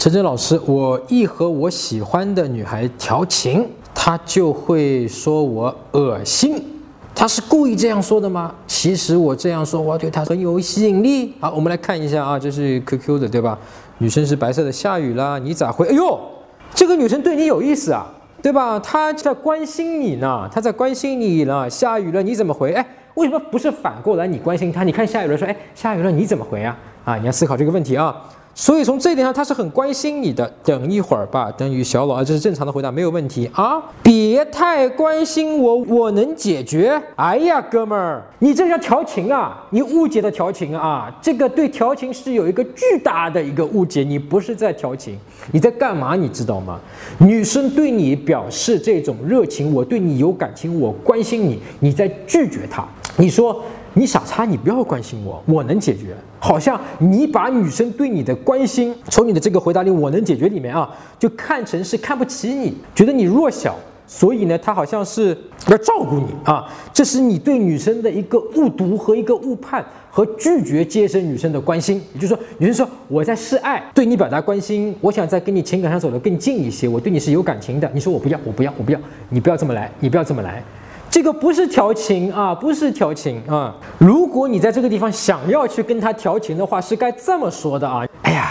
陈真老师，我一和我喜欢的女孩调情，她就会说我恶心。她是故意这样说的吗？其实我这样说，我对她很有吸引力。好，我们来看一下啊，这是 QQ 的，对吧？女生是白色的，下雨了，你咋回？哎呦，这个女生对你有意思啊，对吧？她在关心你呢，她在关心你呢。下雨了，你怎么回？哎，为什么不是反过来你关心她？你看下雨了，说哎，下雨了，你怎么回啊？啊，你要思考这个问题啊。所以从这一点上，他是很关心你的。等一会儿吧，等于小老，这是正常的回答，没有问题啊。别太关心我，我能解决。哎呀，哥们儿，你这叫调情啊！你误解的调情啊！这个对调情是有一个巨大的一个误解，你不是在调情，你在干嘛？你知道吗？女生对你表示这种热情，我对你有感情，我关心你，你在拒绝她。你说。你傻叉，你不要关心我，我能解决。好像你把女生对你的关心，从你的这个回答里，我能解决里面啊，就看成是看不起你，觉得你弱小，所以呢，他好像是要照顾你啊。这是你对女生的一个误读和一个误判，和拒绝接受女生的关心。也就是说，女生说我在示爱，对你表达关心，我想在跟你情感上走得更近一些，我对你是有感情的。你说我不要，我不要，我不要，你不要这么来，你不要这么来。这个不是调情啊，不是调情啊！如果你在这个地方想要去跟他调情的话，是该这么说的啊！哎呀，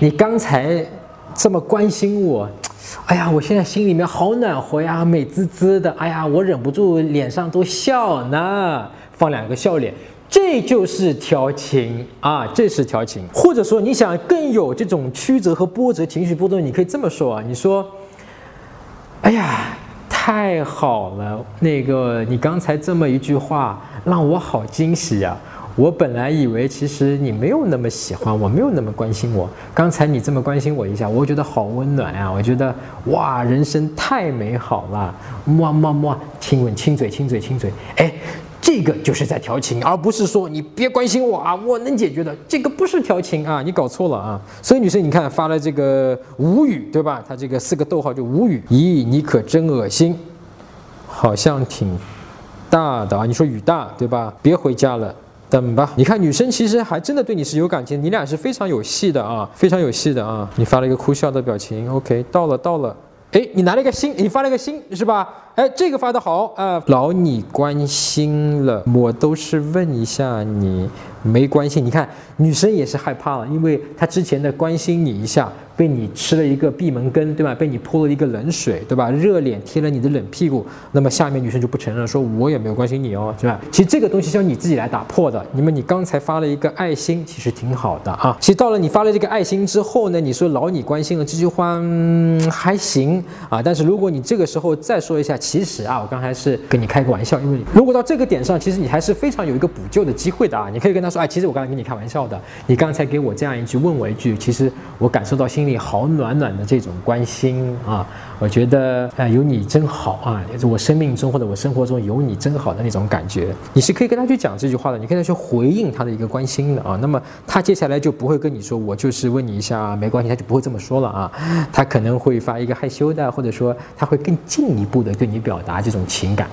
你刚才这么关心我，哎呀，我现在心里面好暖和呀，美滋滋的，哎呀，我忍不住脸上都笑呢，放两个笑脸，这就是调情啊，这是调情。或者说你想更有这种曲折和波折、情绪波动，你可以这么说啊，你说，哎呀。太好了，那个你刚才这么一句话让我好惊喜呀！我本来以为其实你没有那么喜欢我，没有那么关心我。刚才你这么关心我一下，我觉得好温暖啊！我觉得哇，人生太美好了，么么么，亲吻，亲嘴，亲嘴，亲嘴，哎。这个就是在调情，而不是说你别关心我啊，我能解决的。这个不是调情啊，你搞错了啊。所以女生，你看发了这个无语，对吧？他这个四个逗号就无语。咦，你可真恶心，好像挺大的啊。你说雨大，对吧？别回家了，等吧。你看女生其实还真的对你是有感情，你俩是非常有戏的啊，非常有戏的啊。你发了一个哭笑的表情，OK，到了到了。哎，你拿了一个心，你发了一个心，是吧？哎，这个发的好啊，老你关心了，我都是问一下你，没关系。你看女生也是害怕了，因为她之前的关心你一下。被你吃了一个闭门羹，对吧？被你泼了一个冷水，对吧？热脸贴了你的冷屁股，那么下面女生就不承认，说我也没有关心你哦，是吧？其实这个东西是要你自己来打破的。你们你刚才发了一个爱心，其实挺好的啊。其实到了你发了这个爱心之后呢，你说老你关心了这句话，嗯，还行啊。但是如果你这个时候再说一下，其实啊，我刚才是跟你开个玩笑，因为如果到这个点上，其实你还是非常有一个补救的机会的啊。你可以跟他说，哎，其实我刚才跟你开玩笑的，你刚才给我这样一句，问我一句，其实我感受到心。里好暖暖的这种关心啊，我觉得哎有你真好啊，我生命中或者我生活中有你真好的那种感觉，你是可以跟他去讲这句话的，你可以去回应他的一个关心的啊，那么他接下来就不会跟你说我就是问你一下没关系，他就不会这么说了啊，他可能会发一个害羞的，或者说他会更进一步的对你表达这种情感。